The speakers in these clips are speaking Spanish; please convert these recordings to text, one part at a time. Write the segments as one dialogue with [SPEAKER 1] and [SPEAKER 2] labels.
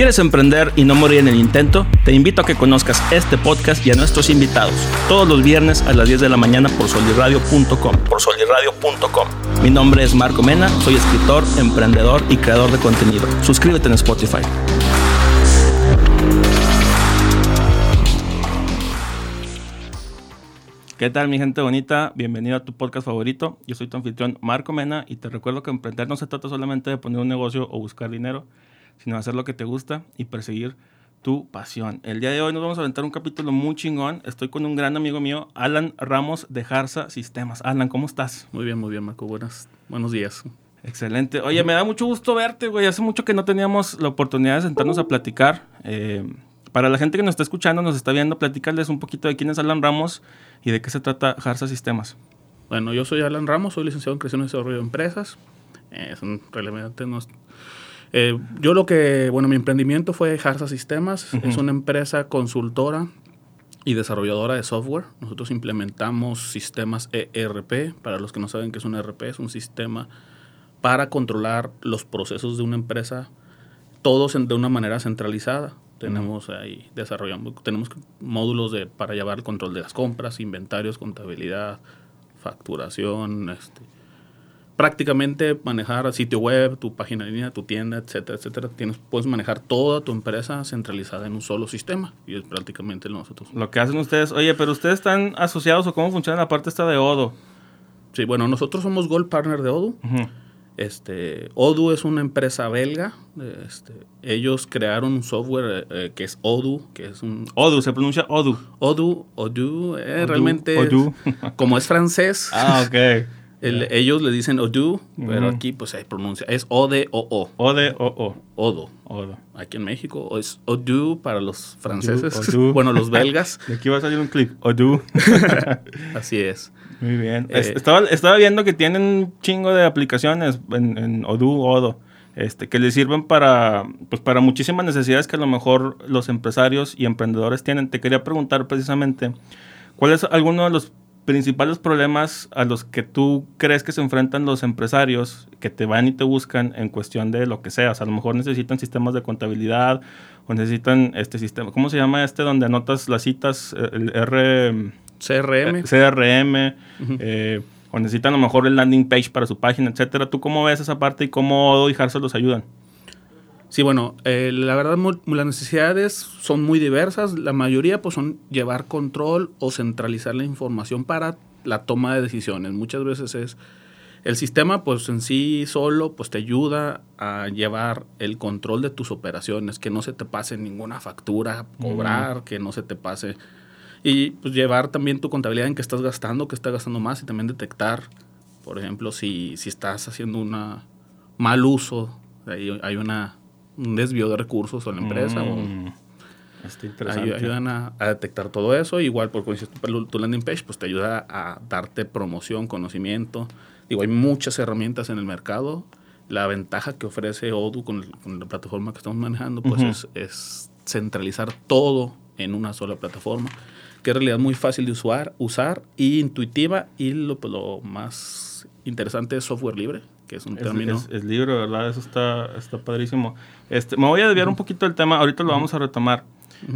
[SPEAKER 1] ¿Quieres emprender y no morir en el intento? Te invito a que conozcas este podcast y a nuestros invitados todos los viernes a las 10 de la mañana por solirradio.com. Por solirradio.com. Mi nombre es Marco Mena, soy escritor, emprendedor y creador de contenido. Suscríbete en Spotify. ¿Qué tal mi gente bonita? Bienvenido a tu podcast favorito. Yo soy tu anfitrión Marco Mena y te recuerdo que emprender no se trata solamente de poner un negocio o buscar dinero, sino hacer lo que te gusta y perseguir tu pasión. El día de hoy nos vamos a aventar un capítulo muy chingón. Estoy con un gran amigo mío, Alan Ramos de Jarza Sistemas. Alan, ¿cómo estás?
[SPEAKER 2] Muy bien, muy bien, Marco. Buenas, buenos días.
[SPEAKER 1] Excelente. Oye, me da mucho gusto verte, güey. Hace mucho que no teníamos la oportunidad de sentarnos a platicar. Eh, para la gente que nos está escuchando, nos está viendo, platícales un poquito de quién es Alan Ramos y de qué se trata Jarza Sistemas.
[SPEAKER 2] Bueno, yo soy Alan Ramos, soy licenciado en Creación y Desarrollo de Empresas. Eh, es un relevante. Eh, yo lo que, bueno, mi emprendimiento fue Jarza Sistemas. Es una empresa consultora y desarrolladora de software. Nosotros implementamos sistemas ERP. Para los que no saben qué es un ERP, es un sistema para controlar los procesos de una empresa, todos de una manera centralizada. Tenemos ahí, desarrollamos, tenemos módulos de, para llevar el control de las compras, inventarios, contabilidad, facturación, este, prácticamente manejar sitio web, tu página de línea, tu tienda, etcétera, etcétera. Tienes, puedes manejar toda tu empresa centralizada en un solo sistema y es prácticamente nosotros.
[SPEAKER 1] Lo que hacen ustedes, oye, pero ustedes están asociados o cómo funciona la parte esta de Odo.
[SPEAKER 2] Sí, bueno, nosotros somos Gold Partner de Odo. Este, Odoo es una empresa belga. Este, ellos crearon un software eh, que es Odoo, que es un...
[SPEAKER 1] Odoo, se pronuncia Odoo.
[SPEAKER 2] Odoo, Odoo, eh, realmente... Odoo. como es francés.
[SPEAKER 1] Ah, ok.
[SPEAKER 2] Ellos le dicen Odoo, pero aquí pues se pronuncia, es O-D-O-O.
[SPEAKER 1] O-D-O-O.
[SPEAKER 2] Odo. Odo. Aquí en México es Odoo para los franceses. bueno, los belgas.
[SPEAKER 1] De aquí va a salir un clip. Odoo.
[SPEAKER 2] Así es.
[SPEAKER 1] Muy bien. Eh, estaba, estaba viendo que tienen un chingo de aplicaciones en, en Odoo, Odo, este, que les sirven para, pues, para muchísimas necesidades que a lo mejor los empresarios y emprendedores tienen. Te quería preguntar precisamente, ¿cuál es alguno de los principales problemas a los que tú crees que se enfrentan los empresarios que te van y te buscan en cuestión de lo que sea? O sea, a lo mejor necesitan sistemas de contabilidad o necesitan este sistema, ¿cómo se llama este donde anotas las citas? El R...
[SPEAKER 2] CRM.
[SPEAKER 1] Eh, CRM, eh, o necesitan a lo mejor el landing page para su página, etcétera. ¿Tú cómo ves esa parte y cómo Odo y Harsa los ayudan?
[SPEAKER 2] Sí, bueno, eh, la verdad las necesidades son muy diversas. La mayoría pues son llevar control o centralizar la información para la toma de decisiones. Muchas veces es el sistema pues en sí solo pues te ayuda a llevar el control de tus operaciones, que no se te pase ninguna factura, cobrar, que no se te pase y pues llevar también tu contabilidad en qué estás gastando, qué estás gastando más y también detectar, por ejemplo, si, si estás haciendo un mal uso, hay, hay una, un desvío de recursos a la empresa o...
[SPEAKER 1] Mm, está interesante.
[SPEAKER 2] Ayudan a, detectar todo eso. Igual, por tu, tu landing page, pues te ayuda a darte promoción, conocimiento. Digo, hay muchas herramientas en el mercado. La ventaja que ofrece Odoo con, la plataforma que estamos manejando, pues es, es centralizar todo en una sola plataforma que en realidad es muy fácil de usar, usar y intuitiva y lo, pues, lo más interesante es software libre, que es un término.
[SPEAKER 1] Es, libre, ¿verdad? Eso está, está padrísimo. Este, me voy a desviar un poquito del tema, ahorita lo vamos a retomar.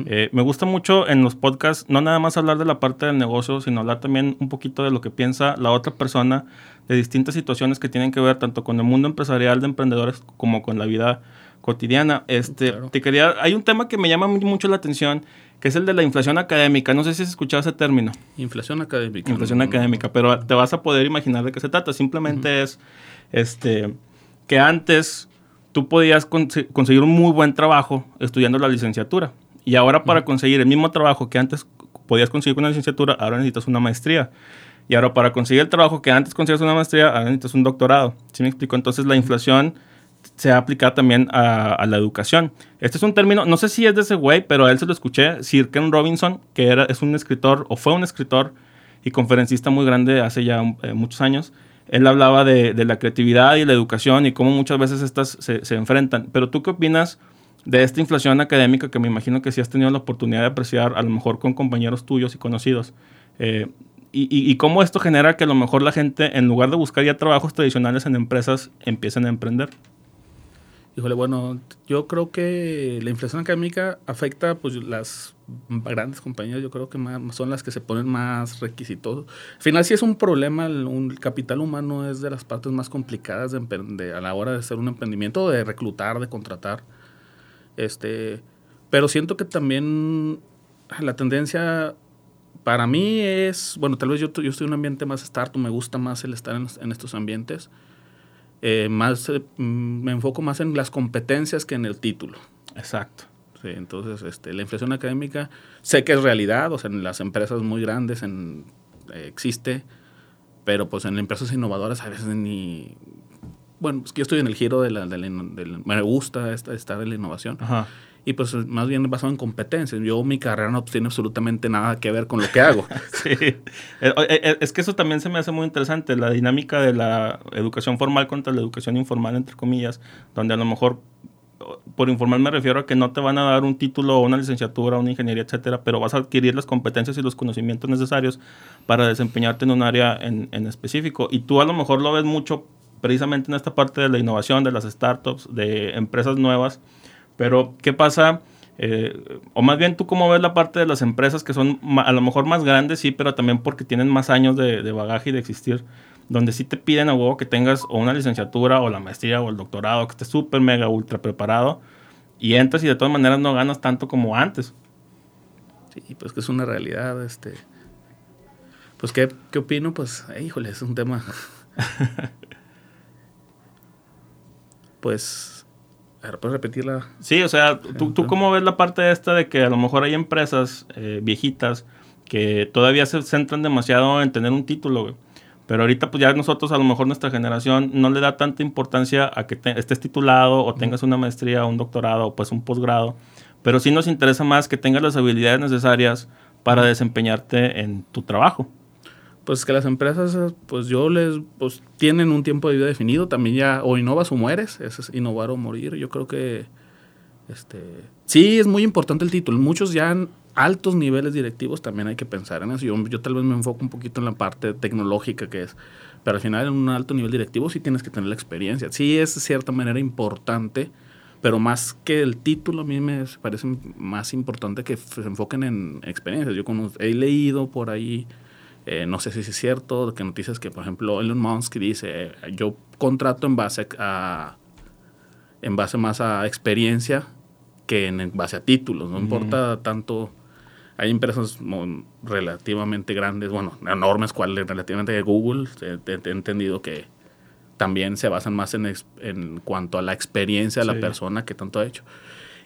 [SPEAKER 1] Eh, me gusta mucho en los podcasts no nada más hablar de la parte del negocio, sino hablar también un poquito de lo que piensa la otra persona de distintas situaciones que tienen que ver tanto con el mundo empresarial de emprendedores como con la vida cotidiana. Este, te quería, hay un tema que me llama mucho la atención que es el de la inflación académica. No sé si has escuchado ese término.
[SPEAKER 2] Inflación académica.
[SPEAKER 1] Inflación académica, pero te vas a poder imaginar de qué se trata. Simplemente es este, que antes tú podías conseguir un muy buen trabajo estudiando la licenciatura. Y ahora para conseguir el mismo trabajo que antes podías conseguir con una licenciatura, ahora necesitas una maestría. Y ahora para conseguir el trabajo que antes conseguías una maestría, ahora necesitas un doctorado. ¿Sí me explico? Entonces la inflación se ha aplicado también a, la educación. Este es un término, no sé si es de ese güey, pero a él se lo escuché, Sir Ken Robinson, que era, es un escritor, o fue un escritor y conferencista muy grande hace ya eh, muchos años. Él hablaba de, la creatividad y la educación y cómo muchas veces estas se, enfrentan. Pero tú qué opinas de esta inflación académica que me imagino que sí has tenido la oportunidad de apreciar, a lo mejor con compañeros tuyos y conocidos? Eh, y, y, cómo esto genera que a lo mejor la gente, en lugar de buscar ya trabajos tradicionales en empresas, empiecen a emprender.
[SPEAKER 2] Híjole, bueno, yo creo que la inflación académica afecta pues las grandes compañías, yo creo que más, son las que se ponen más requisitos. Al final sí es un problema, el, un, capital humano es de las partes más complicadas de, a la hora de hacer un emprendimiento, de reclutar, de contratar. Este, pero siento que también la tendencia para mí es, bueno, tal vez yo, yo estoy en un ambiente más startup, me gusta más el estar en, en estos ambientes eh, más, eh, me enfoco más en las competencias que en el título.
[SPEAKER 1] Exacto.
[SPEAKER 2] Sí, entonces, este, la inflación académica sé que es realidad, o sea, en las empresas muy grandes en, eh, existe, pero pues en empresas innovadoras a veces ni... Bueno, es que yo estoy en el giro de la... De la, me gusta estar en la innovación. Ajá y pues más bien basado en competencias. Yo mi carrera no tiene absolutamente nada que ver con lo que hago.
[SPEAKER 1] sí, eh, eh, eh, es que eso también se me hace muy interesante, la dinámica de la educación formal contra la educación informal, entre comillas, donde a lo mejor, por informal me refiero a que no te van a dar un título una licenciatura, una ingeniería, etcétera, pero vas a adquirir las competencias y los conocimientos necesarios para desempeñarte en un área en, en específico. Y tú a lo mejor lo ves mucho precisamente en esta parte de la innovación, de las startups, de empresas nuevas, pero, ¿qué pasa? Eh, o más bien, ¿tú cómo ves la parte de las empresas que son a lo mejor más grandes, sí, pero también porque tienen más años de, bagaje y de existir, donde sí te piden a huevo que tengas o una licenciatura o la maestría o el doctorado, que estés súper, mega, ultra preparado y entras y de todas maneras no ganas tanto como antes?
[SPEAKER 2] Sí, pues que es una realidad, este... Pues, ¿qué, qué opino? Pues, eh, híjole, es un tema... pues ¿puedes repetirla?
[SPEAKER 1] Sí, o sea, ¿tú, ¿tú cómo ves la parte esta de que a lo mejor hay empresas eh, viejitas que todavía se centran demasiado en tener un título, güey? Pero ahorita, pues ya nosotros, a lo mejor nuestra generación, no le da tanta importancia a que estés titulado o tengas una maestría, un doctorado o pues un posgrado. Pero sí nos interesa más que tengas las habilidades necesarias para desempeñarte en tu trabajo.
[SPEAKER 2] Pues que las empresas, pues yo les, pues tienen un tiempo de vida definido, también ya o innovas o mueres, es innovar o morir. Yo creo que, este, sí es muy importante el título. Muchos ya en altos niveles directivos también hay que pensar en eso. Yo, yo tal vez me enfoco un poquito en la parte tecnológica que es, pero al final en un alto nivel directivo sí tienes que tener la experiencia. Sí es de cierta manera importante, pero más que el título a mí me parece más importante que se enfoquen en experiencias. Yo he leído por ahí eh, no sé si es cierto, que noticias que, por ejemplo, Elon Musk dice, yo contrato en base a, en base más a experiencia que en, base a títulos, no importa tanto, hay empresas relativamente grandes, bueno, enormes, cuales relativamente Google, he, entendido que también se basan más en, en cuanto a la experiencia de la persona que tanto ha hecho.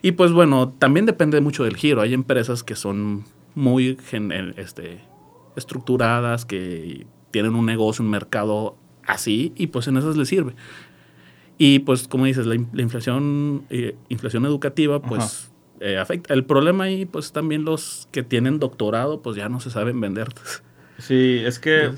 [SPEAKER 2] Y pues bueno, también depende mucho del giro. Hay empresas que son muy este, estructuradas, que tienen un negocio, un mercado así, y pues en esas les sirve. Y pues, como dices, la, inflación, eh, inflación educativa, pues eh, afecta. El problema ahí, pues también los que tienen doctorado, pues ya no se saben vender.
[SPEAKER 1] Sí, es que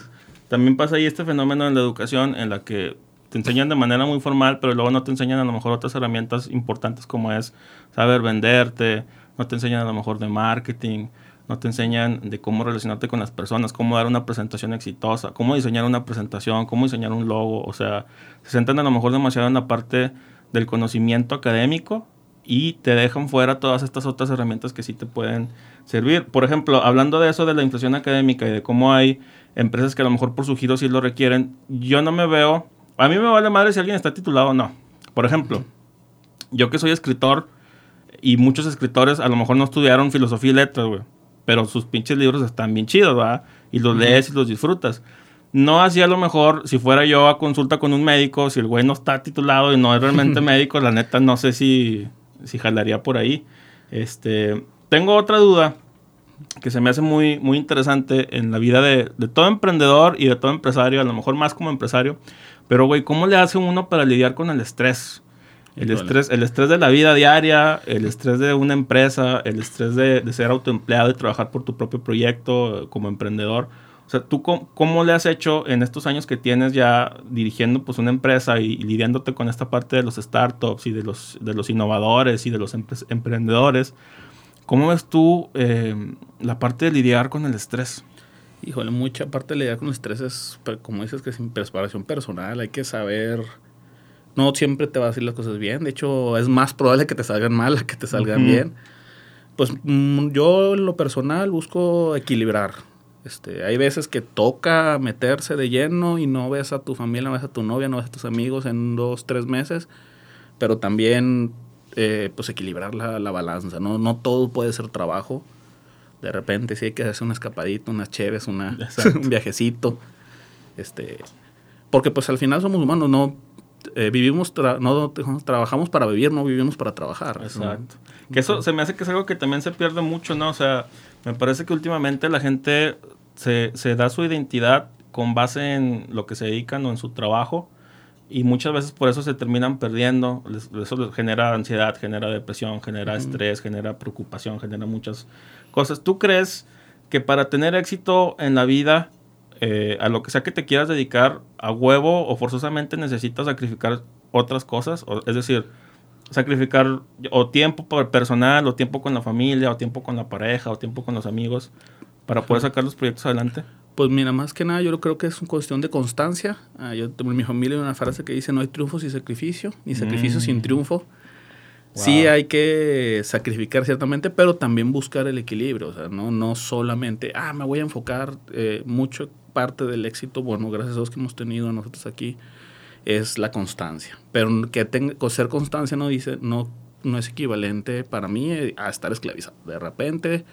[SPEAKER 1] también pasa ahí este fenómeno en la educación en la que te enseñan de manera muy formal, pero luego no te enseñan a lo mejor otras herramientas importantes como es saber venderte, no te enseñan a lo mejor de marketing, no te enseñan de cómo relacionarte con las personas, cómo dar una presentación exitosa, cómo diseñar una presentación, cómo diseñar un logo, o sea, se centran a lo mejor demasiado en la parte del conocimiento académico y te dejan fuera todas estas otras herramientas que sí te pueden servir. Por ejemplo, hablando de eso de la inflación académica y de cómo hay empresas que a lo mejor por su giro sí lo requieren, yo no me veo, a mí me vale madre si alguien está titulado o no. Por ejemplo, yo que soy escritor y muchos escritores a lo mejor no estudiaron filosofía y letras, güey pero sus pinches libros están bien chidos, ¿verdad? Y los lees y los disfrutas. No así a lo mejor, si fuera yo a consulta con un médico, si el güey no está titulado y no es realmente médico, la neta no sé si, si jalaría por ahí. Este, tengo otra duda que se me hace muy, muy interesante en la vida de, de todo emprendedor y de todo empresario, a lo mejor más como empresario. Pero, güey, ¿cómo le hace uno para lidiar con el estrés? El estrés, el estrés de la vida diaria, el estrés de una empresa, el estrés de, ser autoempleado y trabajar por tu propio proyecto como emprendedor. O sea, ¿tú cómo, le has hecho en estos años que tienes ya dirigiendo pues una empresa y, lidiándote con esta parte de los startups y de los, de los innovadores y de los emprendedores? ¿Cómo ves tú eh, la parte de lidiar con el estrés?
[SPEAKER 2] Híjole, mucha parte de lidiar con el estrés es, como dices, que es preparación personal. Hay que saber no siempre te va a decir las cosas bien. De hecho, es más probable que te salgan mal a que te salgan bien. Pues mm, yo en lo personal busco equilibrar. Este, hay veces que toca meterse de lleno y no ves a tu familia, no ves a tu novia, no ves a tus amigos en dos, tres meses, pero también eh, pues equilibrar la, la, balanza, ¿no? No todo puede ser trabajo. De repente sí hay que hacer una escapadita, unas cheves, una, un viajecito. Este, porque pues al final somos humanos, no eh, vivimos, no trabajamos para vivir, no vivimos para trabajar.
[SPEAKER 1] Exacto. Que eso se me hace que es algo que también se pierde mucho, ¿no? O sea, me parece que últimamente la gente se, se da su identidad con base en lo que se dedican o en su trabajo y muchas veces por eso se terminan perdiendo. Eso genera ansiedad, genera depresión, genera estrés, genera preocupación, genera muchas cosas. ¿Tú crees que para tener éxito en la vida eh, a lo que sea que te quieras dedicar a huevo o forzosamente necesitas sacrificar otras cosas, es decir, sacrificar o tiempo personal, o tiempo con la familia, o tiempo con la pareja, o tiempo con los amigos, para poder sacar los proyectos adelante.
[SPEAKER 2] Pues mira, más que nada yo creo que es una cuestión de constancia. Ah, yo tengo en mi familia una frase que dice no hay triunfo sin sacrificio, ni sacrificio sin mm. triunfo. Sí hay que sacrificar ciertamente, pero también buscar el equilibrio. O sea, no, no solamente, ah, me voy a enfocar eh, mucho parte del éxito, bueno, gracias a Dios que hemos tenido nosotros aquí, es la constancia. Pero que tenga, ser constancia no dice, no, no es equivalente para mí a estar esclavizado. De repente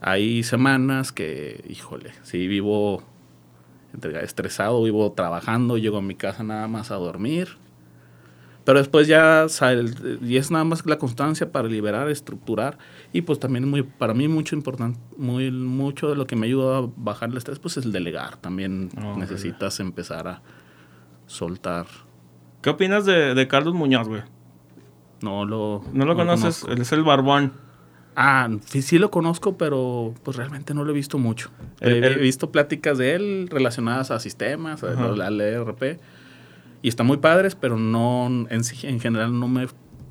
[SPEAKER 2] hay semanas que, híjole, si vivo estresado, vivo trabajando, llego a mi casa nada más a dormir. Pero después ya, y es nada más la constancia para liberar, estructurar. Y pues también muy, para mí mucho importante, muy, mucho de lo que me ayuda a bajar el estrés, pues es el delegar. También necesitas empezar a soltar.
[SPEAKER 1] ¿Qué opinas de, Carlos Muñoz, güey?
[SPEAKER 2] No lo...
[SPEAKER 1] ¿No lo conoces? Él es el barbón.
[SPEAKER 2] Ah, sí, sí, lo conozco, pero pues realmente no lo he visto mucho. he visto pláticas de él relacionadas a sistemas, al ERP y están muy padres, pero no en, en general no me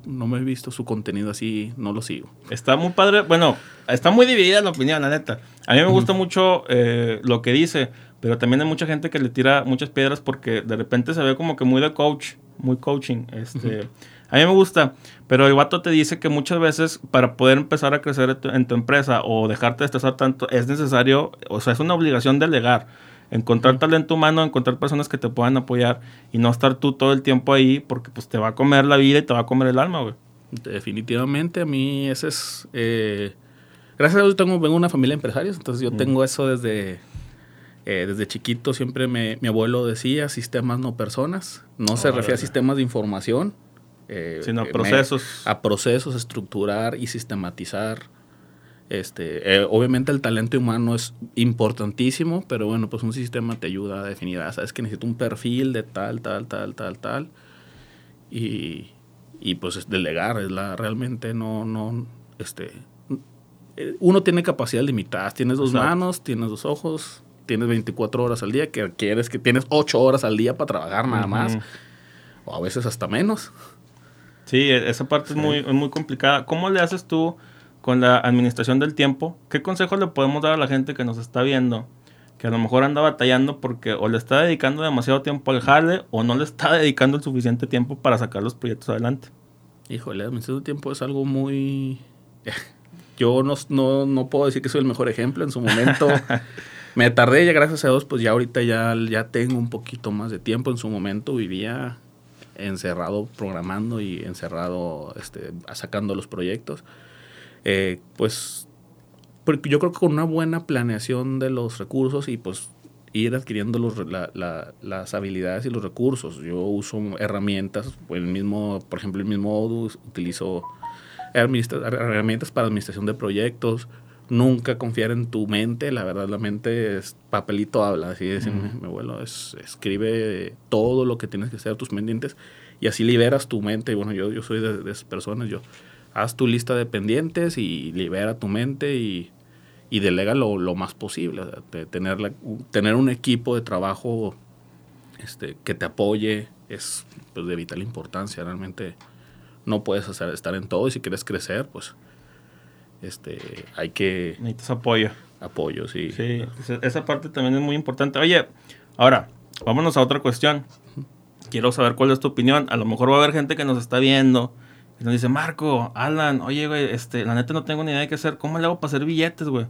[SPEAKER 2] no me he visto su contenido así, no lo sigo.
[SPEAKER 1] Está muy padre, bueno, está muy dividida la opinión, la neta. A mí me gusta mucho eh, lo que dice, pero también hay mucha gente que le tira muchas piedras porque de repente se ve como que muy de coach, muy coaching. Este, A mí me gusta, pero el vato te dice que muchas veces para poder empezar a crecer en tu empresa o dejarte de estresar tanto, es necesario, o sea, es una obligación delegar encontrar talento humano, encontrar personas que te puedan apoyar y no estar tú todo el tiempo ahí porque pues te va a comer la vida y te va a comer el alma, güey.
[SPEAKER 2] Definitivamente, a mí ese es... Eh, gracias a Dios tengo, vengo de una familia de empresarios, entonces yo tengo eso desde, eh, desde chiquito. Siempre me, mi abuelo decía sistemas no personas. No se refiere a sistemas de información.
[SPEAKER 1] Eh, sino a procesos.
[SPEAKER 2] a procesos, estructurar y sistematizar este, eh, obviamente el talento humano es importantísimo, pero bueno, pues un sistema te ayuda a definir, ah, sabes que necesito un perfil de tal, tal, tal, tal, tal. Y, y pues delegar, es la, realmente no, no, este, uno tiene capacidades limitadas, tienes dos manos, tienes dos ojos, tienes 24 horas al día, que quieres que tienes 8 horas al día para trabajar nada más, o a veces hasta menos.
[SPEAKER 1] Sí, e, esa parte es muy, muy complicada. ¿Cómo le haces tú? Con la administración del tiempo, ¿qué consejos le podemos dar a la gente que nos está viendo? Que a lo mejor anda batallando porque o le está dedicando demasiado tiempo al jale o no le está dedicando el suficiente tiempo para sacar los proyectos adelante.
[SPEAKER 2] Híjole, la administración del tiempo es algo muy... Yo no, no, puedo decir que soy el mejor ejemplo en su momento. me tardé ya, gracias a Dios, pues ya ahorita ya, ya tengo un poquito más de tiempo. En su momento vivía encerrado programando y encerrado este, sacando los proyectos. Eh, pues porque yo creo que con una buena planeación de los recursos y pues ir adquiriendo los, las habilidades y los recursos. Yo uso herramientas, el mismo, por ejemplo, el mismo Odus, utilizo herramientas para administración de proyectos. Nunca confiar en tu mente, la verdad la mente es papelito habla, así es, mi, abuelo, es, escribe todo lo que tienes que hacer, tus pendientes, y así liberas tu mente. Y bueno, yo, yo soy de, de esas personas, yo haz tu lista de pendientes y libera tu mente y, y delega lo, lo, más posible. tener, tener un equipo de trabajo este, que te apoye es pues, de vital importancia. Realmente no puedes hacer, estar en todo y si quieres crecer, pues este, hay que...
[SPEAKER 1] Necesitas apoyo.
[SPEAKER 2] Apoyo, sí.
[SPEAKER 1] Sí, esa parte también es muy importante. Oye, ahora, vámonos a otra cuestión. quiero saber cuál es tu opinión. A lo mejor va a haber gente que nos está viendo y nos dice, Marco, Alan, oye, güey, este, la neta no tengo ni idea de qué hacer. ¿Cómo le hago para hacer billetes, güey?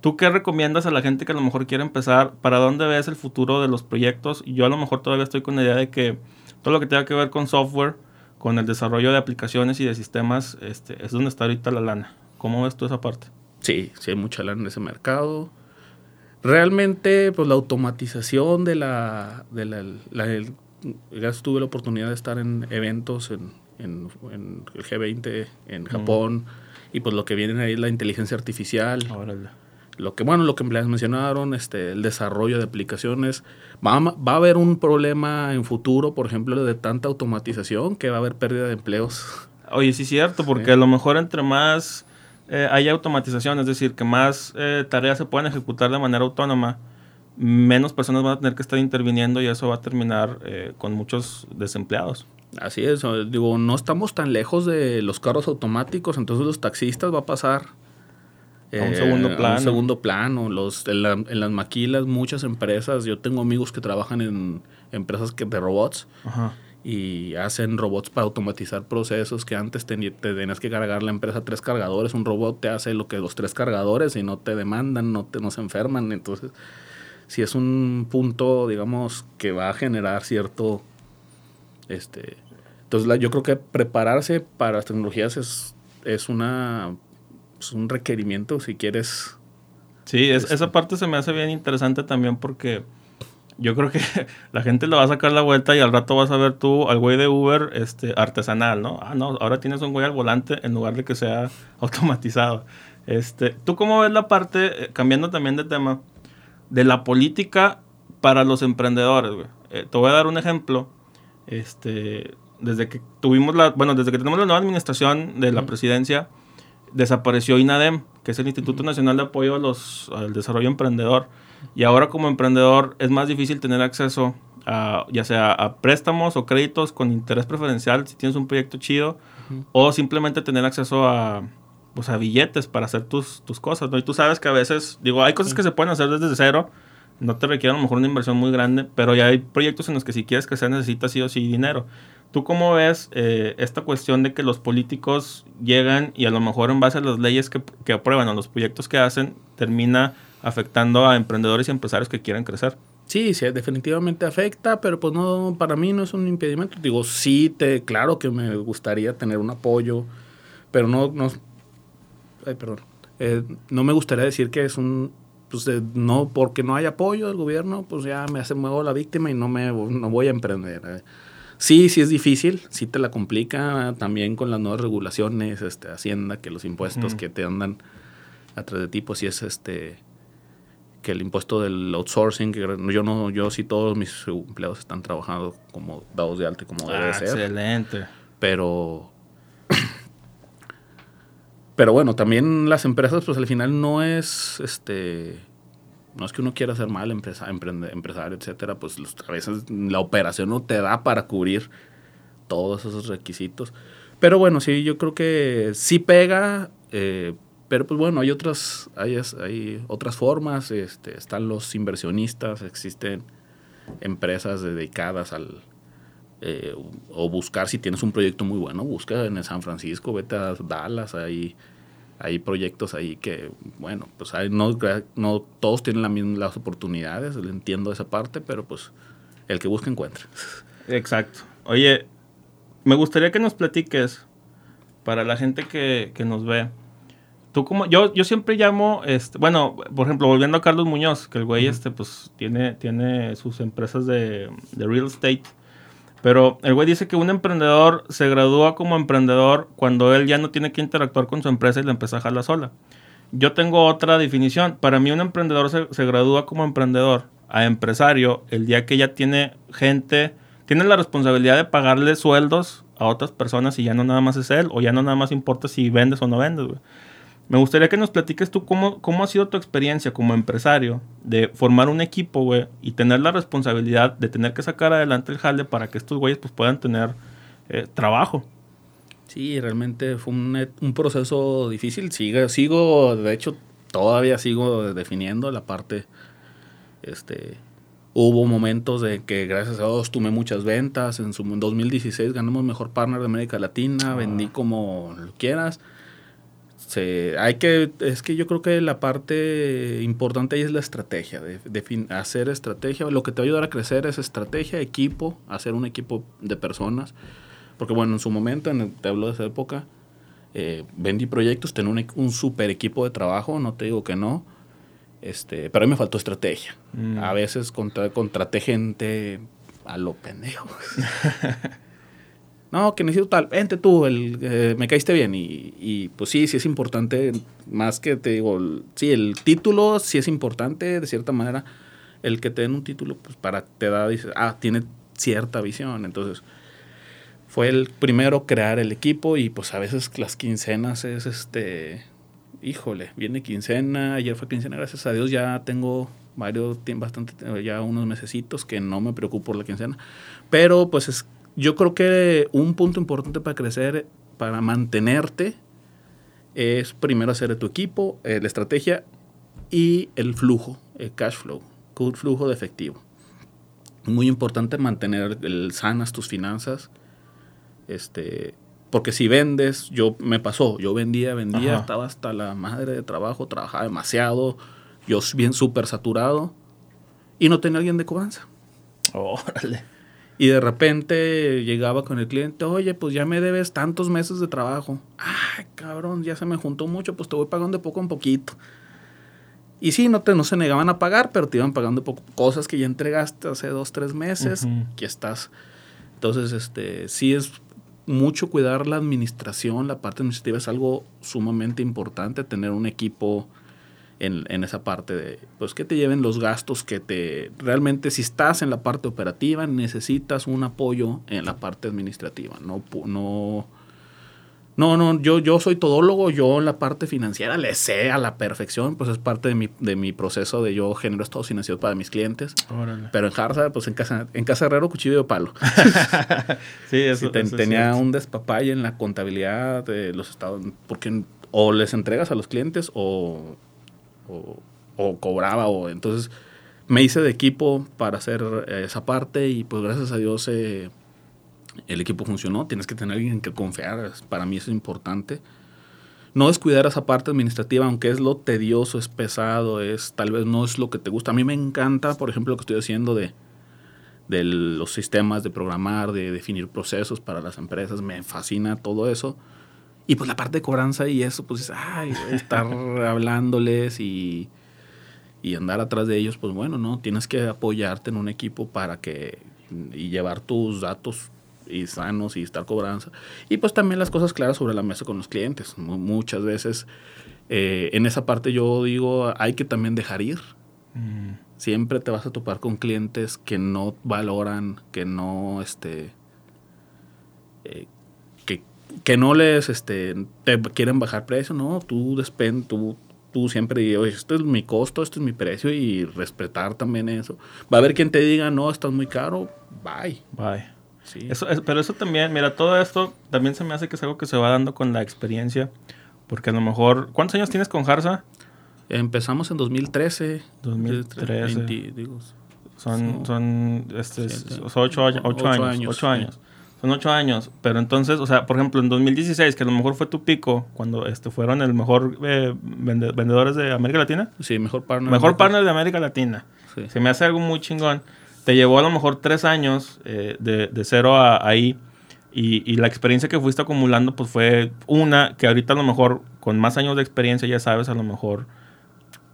[SPEAKER 1] ¿Tú qué recomiendas a la gente que a lo mejor quiere empezar? ¿Para dónde ves el futuro de los proyectos? Yo a lo mejor todavía estoy con la idea de que todo lo que tenga que ver con software, con el desarrollo de aplicaciones y de sistemas, este, es donde está ahorita la lana. ¿Cómo ves tú esa parte?
[SPEAKER 2] Sí, sí hay mucha lana en ese mercado. Realmente, pues la automatización de la... De la, ya tuve la oportunidad de estar en eventos en, en, el G20 en Japón y pues lo que viene ahí es la inteligencia artificial. Lo que, bueno, lo que les mencionaron, este, el desarrollo de aplicaciones. Va, va a haber un problema en futuro, por ejemplo, de tanta automatización que va a haber pérdida de empleos.
[SPEAKER 1] Oye, sí es cierto, porque a lo mejor entre más eh, hay automatización, es decir, que más eh, tareas se puedan ejecutar de manera autónoma, menos personas van a tener que estar interviniendo y eso va a terminar eh, con muchos desempleados.
[SPEAKER 2] Así es, digo, no estamos tan lejos de los carros automáticos, entonces los taxistas va a pasar
[SPEAKER 1] a un segundo plano.
[SPEAKER 2] Un segundo plano. Los, en, las maquilas, muchas empresas, yo tengo amigos que trabajan en empresas que, de robots y hacen robots para automatizar procesos que antes te, tenías que cargar la empresa tres cargadores. Un robot te hace lo que los tres cargadores y no te demandan, no, te, no se enferman. Entonces, si es un punto, digamos, que va a generar cierto este, entonces yo creo que prepararse para las tecnologías es, es una es un requerimiento si quieres.
[SPEAKER 1] Sí, es, esa parte se me hace bien interesante también porque yo creo que la gente le va a sacar la vuelta y al rato vas a ver tú al güey de Uber este, artesanal, ¿no? Ah, no, ahora tienes un güey al volante en lugar de que sea automatizado. Este, ¿Tú cómo ves la parte, eh, cambiando también de tema, de la política para los emprendedores, güey? Eh, te voy a dar un ejemplo este, desde que tuvimos la, bueno, desde que tenemos la nueva administración de la presidencia, desapareció INADEM, que es el Instituto Nacional de Apoyo a los, al Desarrollo Emprendedor. Y ahora como emprendedor es más difícil tener acceso a, ya sea a préstamos o créditos con interés preferencial si tienes un proyecto chido, o simplemente tener acceso a, pues, a billetes para hacer tus, tus cosas, ¿no? Y tú sabes que a veces, digo, hay cosas que se pueden hacer desde cero, no te requiere a lo mejor una inversión muy grande, pero ya hay proyectos en los que si quieres que sea necesita sí o sí dinero. ¿Tú cómo ves eh, esta cuestión de que los políticos llegan y a lo mejor en base a las leyes que, que aprueban o los proyectos que hacen, termina afectando a emprendedores y empresarios que quieren crecer?
[SPEAKER 2] Sí, sí, definitivamente afecta, pero pues no, para mí no es un impedimento. Digo, sí, te, claro que me gustaría tener un apoyo, pero no, no, ay, perdón, eh, no me gustaría decir que es un pues no, porque no hay apoyo del gobierno, pues ya me hace muevo la víctima y no me no voy a emprender. Eh. Sí, sí es difícil, sí te la complica también con las nuevas regulaciones, este, Hacienda, que los impuestos que te andan atrás de ti, pues sí es este que el impuesto del outsourcing, que yo no, yo sí todos mis empleados están trabajando como dados de alta como debe ah, ser.
[SPEAKER 1] Excelente.
[SPEAKER 2] Pero pero bueno, también las empresas, pues al final no es, este, no es que uno quiera ser mal empresa, empresario, etcétera, pues a veces la operación no te da para cubrir todos esos requisitos. Pero bueno, sí, yo creo que sí pega, eh, pero pues bueno, hay otras, hay, hay otras formas, este, están los inversionistas, existen empresas dedicadas al, eh, o buscar si tienes un proyecto muy bueno, busca en San Francisco, vete a Dallas, hay, hay proyectos ahí que, bueno, pues hay, no, no todos tienen la misma, las oportunidades, entiendo esa parte, pero pues el que busca encuentra.
[SPEAKER 1] Exacto. Oye, me gustaría que nos platiques para la gente que, que nos ve. Tú como, yo, yo siempre llamo, este, bueno, por ejemplo, volviendo a Carlos Muñoz, que el güey este, pues, tiene, tiene sus empresas de, de real estate pero el güey dice que un emprendedor se gradúa como emprendedor cuando él ya no tiene que interactuar con su empresa y la empieza a jalar sola. Yo tengo otra definición. Para mí un emprendedor se, se, gradúa como emprendedor a empresario el día que ya tiene gente, tiene la responsabilidad de pagarle sueldos a otras personas y ya no nada más es él o ya no nada más importa si vendes o no vendes. Güey. Me gustaría que nos platiques tú cómo, cómo ha sido tu experiencia como empresario de formar un equipo, güey, y tener la responsabilidad de tener que sacar adelante el jale para que estos güeyes pues, puedan tener eh, trabajo.
[SPEAKER 2] Sí, realmente fue un, un proceso difícil. Sigo, sigo, de hecho, todavía sigo definiendo la parte este, Hubo momentos de que gracias a Dios tuve muchas ventas. En su en 2016 ganamos mejor partner de América Latina.
[SPEAKER 1] Ah.
[SPEAKER 2] Vendí como lo quieras. Se, hay que, es que yo creo que la parte importante ahí es la estrategia, de, de fin- hacer estrategia. Lo que te va a ayudar a crecer es estrategia, equipo, hacer un equipo de personas. Porque bueno, en su momento, en el- te hablo de esa época, eh, vendí proyectos, tenía un, un super equipo de trabajo, no te digo que no. Este, pero a mí me faltó estrategia.
[SPEAKER 1] Mm.
[SPEAKER 2] A veces contra, contraté gente a lo pendejo. no, que necesito tal, vente tú, el, eh, me caíste bien. Y, y, pues sí, sí es importante, más que te digo, el- sí, el título sí es importante, de cierta manera, el que te den un título, pues para te da, dices, ah, tiene cierta visión. Entonces, fue el primero crear el equipo y pues a veces las quincenas es este, híjole, viene quincena, ayer fue quincena, gracias a Dios ya tengo varios, bastante, ya unos mesecitos que no me preocupo por la quincena, pero pues es, yo creo que un punto importante para crecer, para mantenerte, es primero hacer tu equipo, eh, la estrategia y el flujo, el cash flow, el flujo de efectivo. Muy importante mantener el, sanas tus finanzas, este, porque si vendes, yo me pasó, yo vendía, vendía,
[SPEAKER 1] Ajá.
[SPEAKER 2] estaba hasta la madre de trabajo, trabajaba demasiado, yo bien súper saturado y no tenía alguien de cobranza.
[SPEAKER 1] Órale.
[SPEAKER 2] Y de repente llegaba con el cliente, oye, pues ya me debes tantos meses de trabajo. Ay, cabrón, ya se me juntó mucho, pues te voy pagando de poco en poquito. Y sí, no, te, no se negaban a pagar, pero te iban pagando poco. Cosas que ya entregaste hace dos, tres meses,
[SPEAKER 1] Ujú.
[SPEAKER 2] que estás. Entonces, este, sí es mucho cuidar la administración, la parte administrativa es algo sumamente importante, tener un equipo en, en esa parte de, pues que te lleven los gastos, que te, realmente si estás en la parte operativa, necesitas un apoyo en la parte administrativa, no, no, no, no, yo, yo soy todólogo, yo en la parte financiera le sé a la perfección, pues es parte de mi, de mi proceso de yo genero estados financieros para mis clientes,
[SPEAKER 1] Órale.
[SPEAKER 2] pero en Harza, pues en casa, en casa Herrero, cuchillo de palo.
[SPEAKER 1] Sí, eso,
[SPEAKER 2] ten-
[SPEAKER 1] eso es
[SPEAKER 2] tenía un despapalle en la contabilidad de los estados, porque o les entregas a los clientes o, o, cobraba, o entonces me hice de equipo para hacer eh, esa parte y pues gracias a Dios eh, el equipo funcionó, tienes que tener alguien en que confiar, para mí eso es importante. No descuidar esa parte administrativa, aunque es lo tedioso, es pesado, es tal vez no es lo que te gusta. A mí me encanta, por ejemplo, lo que estoy haciendo de los sistemas de programar, de definir procesos para las empresas, me fascina todo eso. Y pues la parte de cobranza y eso, pues es, ay, estar hablándoles y, y andar atrás de ellos, pues bueno, ¿no? Tienes que apoyarte en un equipo para que, y llevar tus datos y sanos y estar cobranza. Y pues también las cosas claras sobre la mesa con los clientes. Mu- Muchas veces eh, en esa parte yo digo, hay que también dejar ir
[SPEAKER 1] Mm.
[SPEAKER 2] siempre te vas a topar con clientes que no valoran, que no, este, eh, que, no les, este, te quieren bajar precio, no, tú despen, tú, tú siempre oye, este es mi costo, este es mi precio y respetar también eso. Va a haber quien te diga, no, estás muy caro, bye.
[SPEAKER 1] Bye.
[SPEAKER 2] Sí.
[SPEAKER 1] Eso, es- pero eso también, mira, todo esto también se me hace que es algo que se va dando con la experiencia. Porque a lo mejor, ¿cuántos años tienes con Harza?
[SPEAKER 2] Empezamos en 2013.
[SPEAKER 1] 2013.
[SPEAKER 2] 20, digo,
[SPEAKER 1] Son,
[SPEAKER 2] Sí.
[SPEAKER 1] son, este, años, ocho,
[SPEAKER 2] Ocho
[SPEAKER 1] años,
[SPEAKER 2] años,
[SPEAKER 1] ocho
[SPEAKER 2] sí.
[SPEAKER 1] Son ocho años. Pero entonces, o sea, por ejemplo, en 2016, que a lo mejor fue tu pico, cuando este, fueron el mejor eh, vende- vendedores de América Latina.
[SPEAKER 2] sí, mejor partner.
[SPEAKER 1] Mejor partner de América Latina.
[SPEAKER 2] Sí.
[SPEAKER 1] Se me hace algo muy chingón. Te llevó a lo mejor tres años eh, de, de cero a ahí. Y, y la experiencia que fuiste acumulando, pues fue una que ahorita a lo mejor con más años de experiencia ya sabes a lo mejor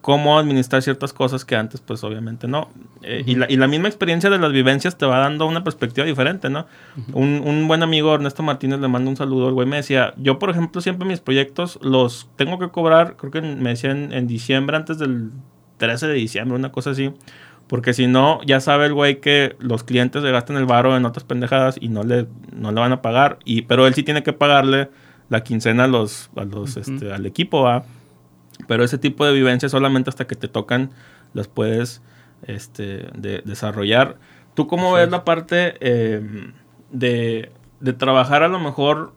[SPEAKER 1] cómo administrar ciertas cosas que antes pues obviamente no. Eh, y, la, y la misma experiencia de las vivencias te va dando una perspectiva diferente, ¿no? un, un buen amigo, Ernesto Martínez, le mando un saludo. El güey me decía, yo por ejemplo siempre mis proyectos los tengo que cobrar, creo que me decían en diciembre, antes del 13 de diciembre, una cosa así. Porque si no, ya sabe el güey que los clientes le gastan el varo en otras pendejadas y no le, no le van a pagar. Y, pero él sí tiene que pagarle la quincena a los, a los, este, al equipo, ¿va? Pero ese tipo de vivencias solamente hasta que te tocan las puedes este, de- desarrollar. ¿Tú cómo ves
[SPEAKER 2] es.
[SPEAKER 1] la parte eh, de, de trabajar a lo mejor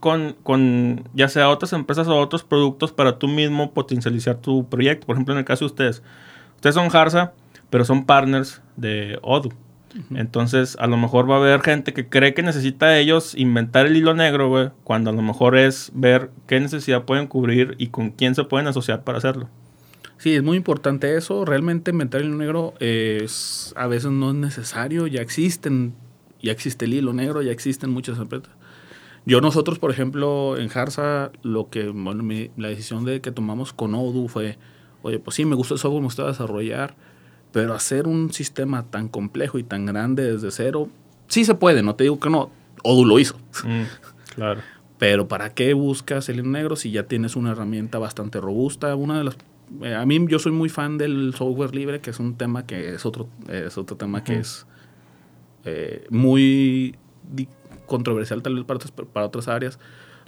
[SPEAKER 1] con, con ya sea otras empresas o otros productos para tú mismo potencializar tu proyecto? Por ejemplo, en el caso de ustedes. Ustedes son Harza, pero son partners de Odoo. Entonces, a lo mejor va a haber gente que cree que necesita ellos inventar el hilo negro, güey, cuando a lo mejor es ver qué necesidad pueden cubrir y con quién se pueden asociar para hacerlo.
[SPEAKER 2] Sí, es muy importante eso. Realmente inventar el hilo negro es, a veces no es necesario. Ya existen, ya existe el hilo negro, ya existen muchas empresas. Yo nosotros, por ejemplo, en Harsa, lo que, bueno, la decisión de que tomamos con Odoo fue, oye, pues sí, me gusta el software, me gusta desarrollar, pero hacer un sistema tan complejo y tan grande desde cero, sí se puede, no te digo que no. Odoo lo hizo.
[SPEAKER 1] Mm, claro.
[SPEAKER 2] Pero ¿para qué buscas el negro si ya tienes una herramienta bastante robusta? Una de las eh, a mí yo soy muy fan del software libre, que es un tema que es otro es otro tema que es eh, muy controversial tal vez para otras, para otras áreas,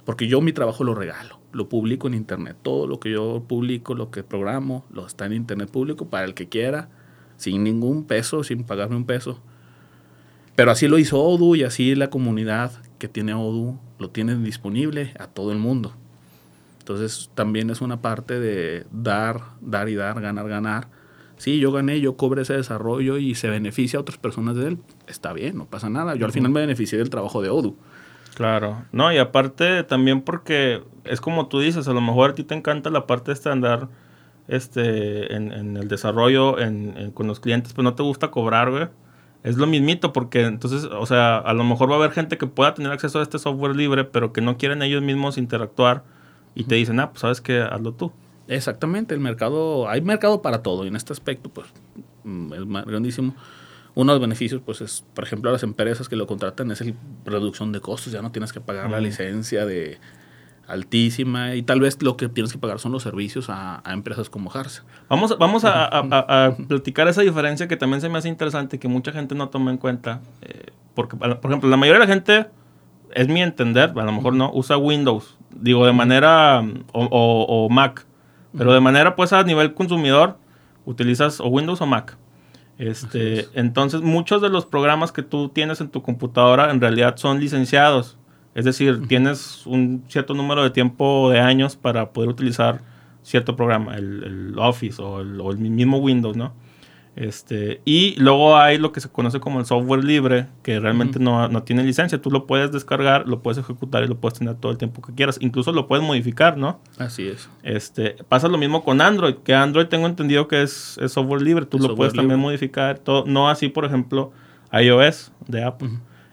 [SPEAKER 2] porque yo mi trabajo lo regalo, lo publico en internet, todo lo que yo publico, lo que programo, lo está en internet público para el que quiera sin ningún peso, sin pagarme un peso. Pero así lo hizo Odoo y así la comunidad que tiene Odoo lo tiene disponible a todo el mundo. Entonces también es una parte de dar, dar y dar, ganar, ganar. Sí, yo gané, yo cobré ese desarrollo y se beneficia a otras personas de él. Está bien, no pasa nada. Yo al final me beneficié del trabajo de Odoo.
[SPEAKER 1] Claro, no, y aparte también porque es como tú dices, a lo mejor a ti te encanta la parte de andar este, en, el desarrollo con los clientes, pues no te gusta cobrar, güey. Es lo mismito, porque entonces, o sea, a lo mejor va a haber gente que pueda tener acceso a este software libre, pero que no quieren ellos mismos interactuar y te dicen, ah, pues sabes que hazlo tú.
[SPEAKER 2] Exactamente, el mercado, hay mercado para todo y en este aspecto, pues, mm, es grandísimo. Uno de los beneficios, pues, es, por ejemplo, a las empresas que lo contratan es la reducción de costos, ya no tienes que pagar la licencia de altísima y tal vez lo que tienes que pagar son los servicios a, empresas como Harsa.
[SPEAKER 1] Vamos, vamos a, platicar esa diferencia que también se me hace interesante que mucha gente no toma en cuenta. Eh, porque, por ejemplo, la mayoría de la gente, es mi entender, a lo mejor no, usa Windows, digo, de manera, o, Mac, pero de manera, pues, a nivel consumidor, utilizas o Windows o Mac. Este, entonces, muchos de los programas que tú tienes en tu computadora en realidad son licenciados. Es decir, tienes un cierto número de tiempo de años para poder utilizar cierto programa, el, Office o el, mismo Windows, ¿no? Este, y luego hay lo que se conoce como el software libre, que realmente no, no, tiene licencia. Tú lo puedes descargar, lo puedes ejecutar y lo puedes tener todo el tiempo que quieras. Incluso lo puedes modificar, ¿no?
[SPEAKER 2] Así es.
[SPEAKER 1] Este, pasa lo mismo con Android, que Android tengo entendido que es, software libre. Tú lo puedes también modificar. Todo, no así, por ejemplo, iOS de Apple.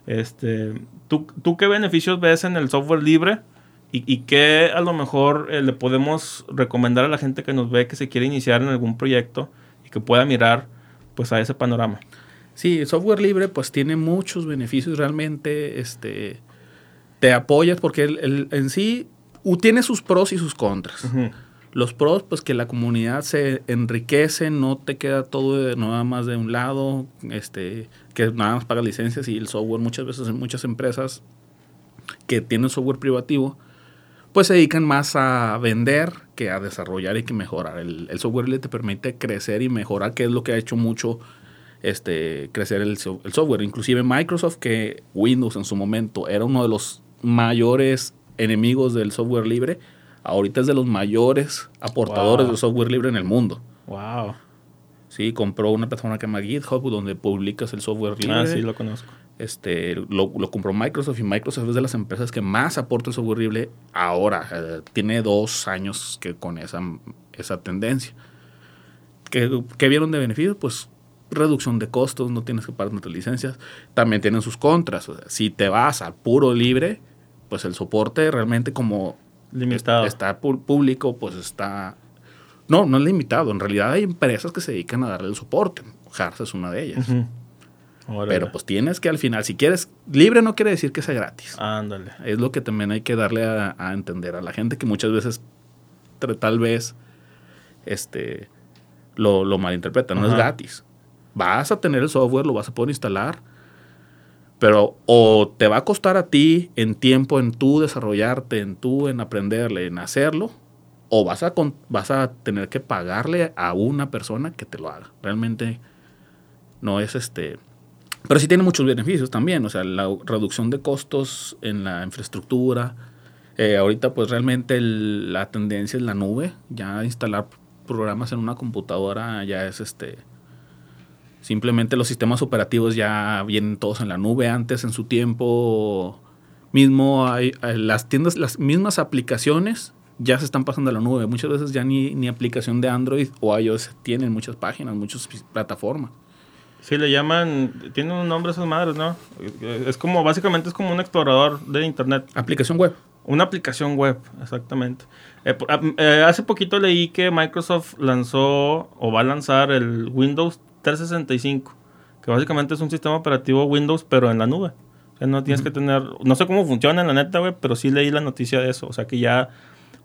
[SPEAKER 1] Este, ¿tú, qué beneficios ves en el software libre? ¿Y, qué a lo mejor eh, le podemos recomendar a la gente que nos ve que se quiere iniciar en algún proyecto y que pueda mirar pues a ese panorama?
[SPEAKER 2] Sí, el software libre pues tiene muchos beneficios realmente, este, te apoyas porque el, en sí tiene sus pros y sus contras. Los pros, pues que la comunidad se enriquece, no te queda todo de, nada más de un lado, este, que nada más paga licencias y el software muchas veces en muchas empresas que tienen software privativo, pues se dedican más a vender que a desarrollar y que mejorar. El, software le te permite crecer y mejorar, que es lo que ha hecho mucho este, crecer el, el software. Inclusive Microsoft, que Windows en su momento era uno de los mayores enemigos del software libre, ahorita es de los mayores aportadores de software libre en el mundo.
[SPEAKER 1] Wow.
[SPEAKER 2] Sí, compró una plataforma que se llama GitHub, donde publicas el software libre.
[SPEAKER 1] Ah, sí, lo conozco.
[SPEAKER 2] Este, lo, lo, compró Microsoft y Microsoft es de las empresas que más aporta el software libre ahora. Eh, tiene dos años que con esa, esa tendencia. ¿Qué, ¿Qué, vieron de beneficios? Pues reducción de costos, no tienes que pagar nuestras licencias. También tienen sus contras. si te vas al puro libre, pues el soporte realmente como
[SPEAKER 1] Limitado.
[SPEAKER 2] Está público, pues está... No, no es limitado. En realidad hay empresas que se dedican a darle el soporte. Hars es una de ellas. Pero pues tienes que al final, si quieres, libre no quiere decir que sea gratis.
[SPEAKER 1] Ándale.
[SPEAKER 2] Es lo que también hay que darle a, entender a la gente que muchas veces tal vez este, lo, lo malinterpreta. No es gratis. Vas a tener el software, lo vas a poder instalar pero o te va a costar a ti en tiempo, en tú desarrollarte, en tú en aprenderle, en hacerlo, o vas a, vas a tener que pagarle a una persona que te lo haga. Realmente no es este... Pero sí tiene muchos beneficios también, o sea, la reducción de costos en la infraestructura. Eh, ahorita pues realmente la tendencia es la nube, ya instalar programas en una computadora ya es este Simplemente los sistemas operativos ya vienen todos en la nube. Antes, en su tiempo mismo, hay, las tiendas, las mismas aplicaciones ya se están pasando a la nube. Muchas veces ya ni, ni aplicación de Android o iOS tienen muchas páginas, muchas plataformas.
[SPEAKER 1] Sí, le llaman, tiene un nombre esas madres, ¿no? Es como, básicamente es como un explorador de Internet.
[SPEAKER 2] Aplicación web.
[SPEAKER 1] Una aplicación web, exactamente. Eh, ah, eh, hace poquito leí que Microsoft lanzó o va a lanzar el Windows 365, que básicamente es un sistema operativo Windows, pero en la nube. O sea, no tienes que tener, no sé cómo funciona en la neta, güey, pero sí leí la noticia de eso. O sea, que ya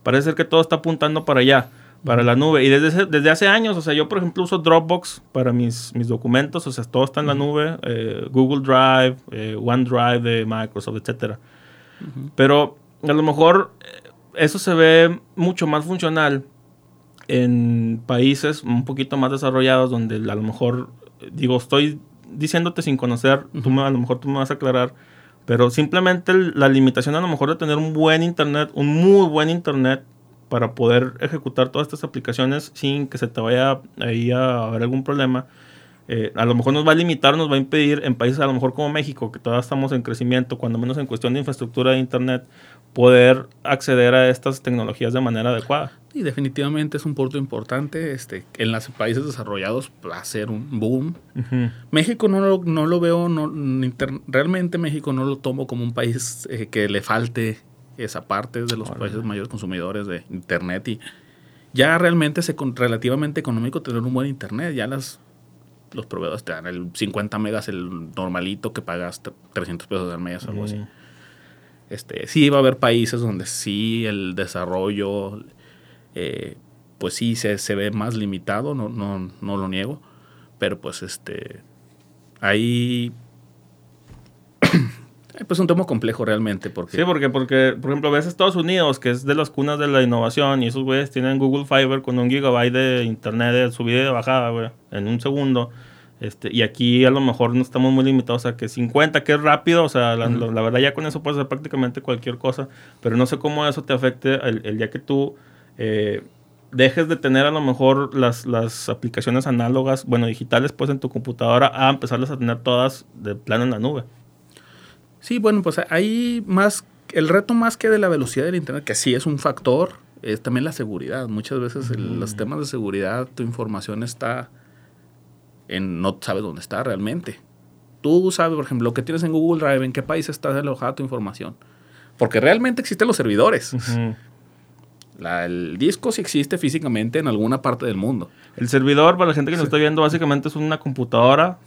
[SPEAKER 1] parece ser que todo está apuntando para allá, para la nube. Y desde, desde hace años, o sea, yo por ejemplo uso Dropbox para mis, mis documentos, o sea, todo está en la nube, eh, Google Drive, OneDrive de Microsoft, etcétera. Pero a lo mejor eso se ve mucho más funcional en países un poquito más desarrollados donde a lo mejor, digo, estoy diciéndote sin conocer, tú a lo mejor tú me vas a aclarar, pero simplemente la limitación a lo mejor de tener un buen internet, un muy buen internet para poder ejecutar todas estas aplicaciones sin que se te vaya ahí a haber algún problema, eh, a lo mejor nos va a limitar, nos va a impedir en países a lo mejor como México, que todavía estamos en crecimiento, cuando menos en cuestión de infraestructura de Internet, poder acceder a estas tecnologías de manera adecuada.
[SPEAKER 2] Y definitivamente es un punto importante. Este, en los países desarrollados va a ser un boom. México no lo, no lo veo, no, realmente México no lo tomo como un país eh, que le falte esa parte de los países mayores consumidores de Internet. Y ya realmente es relativamente económico tener un buen Internet. Ya las los proveedores te dan el 50 megas, el normalito que pagas 300 pesos al mes o algo así. Este, sí va a haber países donde sí el desarrollo, eh, pues sí se, se, ve más limitado, no, no, no lo niego, pero pues este, ahí pues un tema complejo realmente. Porque...
[SPEAKER 1] Sí, porque, porque, por ejemplo, ves Estados Unidos, que es de las cunas de la innovación, y esos güeyes tienen Google Fiber con un gigabyte de internet de subida y de bajada, güey, en un segundo. Este, y aquí a lo mejor no estamos muy limitados a que 50, que es rápido, o sea, la, verdad ya con eso puedes hacer prácticamente cualquier cosa, pero no sé cómo eso te afecte el, día que tú eh, dejes de tener a lo mejor las, las aplicaciones análogas, bueno, digitales, pues en tu computadora, a empezarlas a tener todas de plano en la nube.
[SPEAKER 2] Sí, bueno, pues ahí más, el reto más que de la velocidad del Internet, que sí es un factor, es también la seguridad. Muchas veces los temas de seguridad, tu información está no sabes dónde está realmente. Tú sabes, por ejemplo, lo que tienes en Google Drive, en qué país está alojada tu información. Porque realmente existen los servidores. el disco sí existe físicamente en alguna parte del mundo.
[SPEAKER 1] El servidor, para la gente que nos está viendo, básicamente es una computadora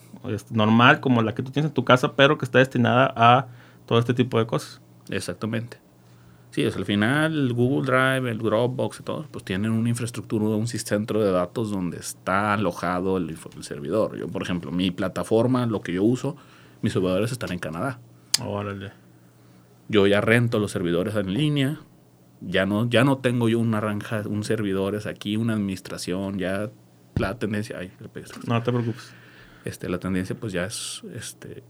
[SPEAKER 1] normal, como la que tú tienes en tu casa, pero que está destinada a todo este tipo de cosas.
[SPEAKER 2] Exactamente. Sí, es al final el Google Drive, el Dropbox y todo, pues tienen una infraestructura, un centro de datos donde está alojado el, servidor. Yo, por ejemplo, mi plataforma, lo que yo uso, mis servidores están en Canadá.
[SPEAKER 1] Órale.
[SPEAKER 2] Yo ya rento los servidores en línea. Ya no, ya no tengo yo una ranja, un servidores aquí, una administración, ya la tendencia. Ay,
[SPEAKER 1] no te preocupes.
[SPEAKER 2] Este, la tendencia pues ya es este,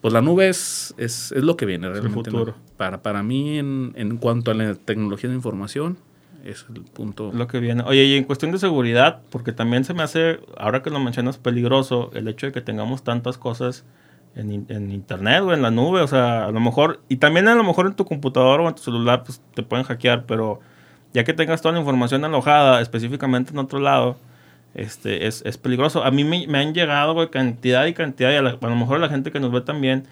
[SPEAKER 2] pues la nube es, es, lo que viene realmente. El futuro. Para, para mí, en, en, cuanto a la tecnología de información, es el punto.
[SPEAKER 1] Lo que viene. Oye, y en cuestión de seguridad, porque también se me hace, ahora que lo mencionas, peligroso el hecho de que tengamos tantas cosas en, en internet o en la nube. O sea, a lo mejor, y también a lo mejor en tu computador o en tu celular, pues te pueden hackear, pero ya que tengas toda la información alojada específicamente en otro lado este, es, es peligroso. A mí me, han llegado, cantidad y cantidad, y a, lo mejor la gente que nos ve también,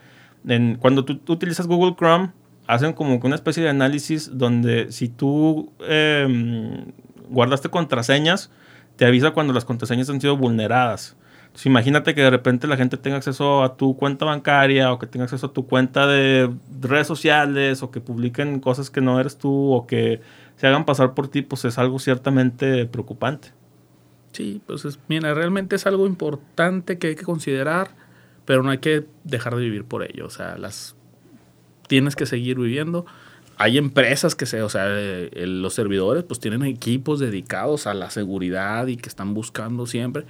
[SPEAKER 1] cuando tú, utilizas Google Chrome, hacen como que una especie de análisis donde si tú em, guardaste contraseñas, te avisa cuando las contraseñas han sido vulneradas. Entonces, imagínate que de repente la gente tenga acceso a tu cuenta bancaria o que tenga acceso a tu cuenta de redes sociales o que publiquen cosas que no eres tú o que se hagan pasar por ti, pues es algo ciertamente preocupante.
[SPEAKER 2] Sí, pues mira, realmente es algo importante que hay que considerar, pero no hay que dejar de vivir por ello. O sea, las tienes que seguir viviendo. Hay empresas que se, o sea, eh, los servidores pues tienen equipos dedicados a la seguridad y que están buscando siempre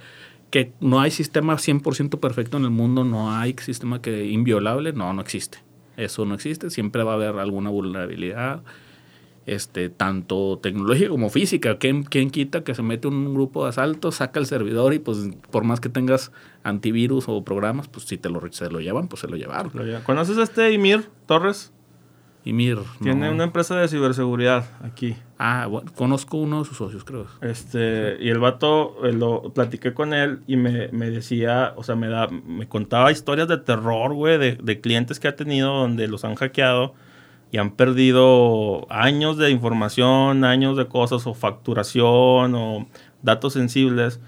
[SPEAKER 2] que no hay sistema 100% perfecto en el mundo, no hay sistema que inviolable, no, no existe. Eso no existe, siempre va a haber alguna vulnerabilidad este, tanto tecnológica como física. ¿Quién, ¿Quién, quita que se mete un grupo de asalto, saca el servidor y pues por más que tengas antivirus o programas, pues si te lo, se lo llevan, pues se lo llevaron.
[SPEAKER 1] ¿Conoces a este Imir Torres?
[SPEAKER 2] Imir.
[SPEAKER 1] Tiene una empresa de ciberseguridad aquí.
[SPEAKER 2] Ah, bueno, conozco uno de sus socios, creo.
[SPEAKER 1] Este, y el vato, eh, lo platiqué con él y me, me, decía, o sea, me, da, me contaba historias de terror, güey, de, de clientes que ha tenido donde los han hackeado y han perdido años de información, años de cosas o facturación o datos sensibles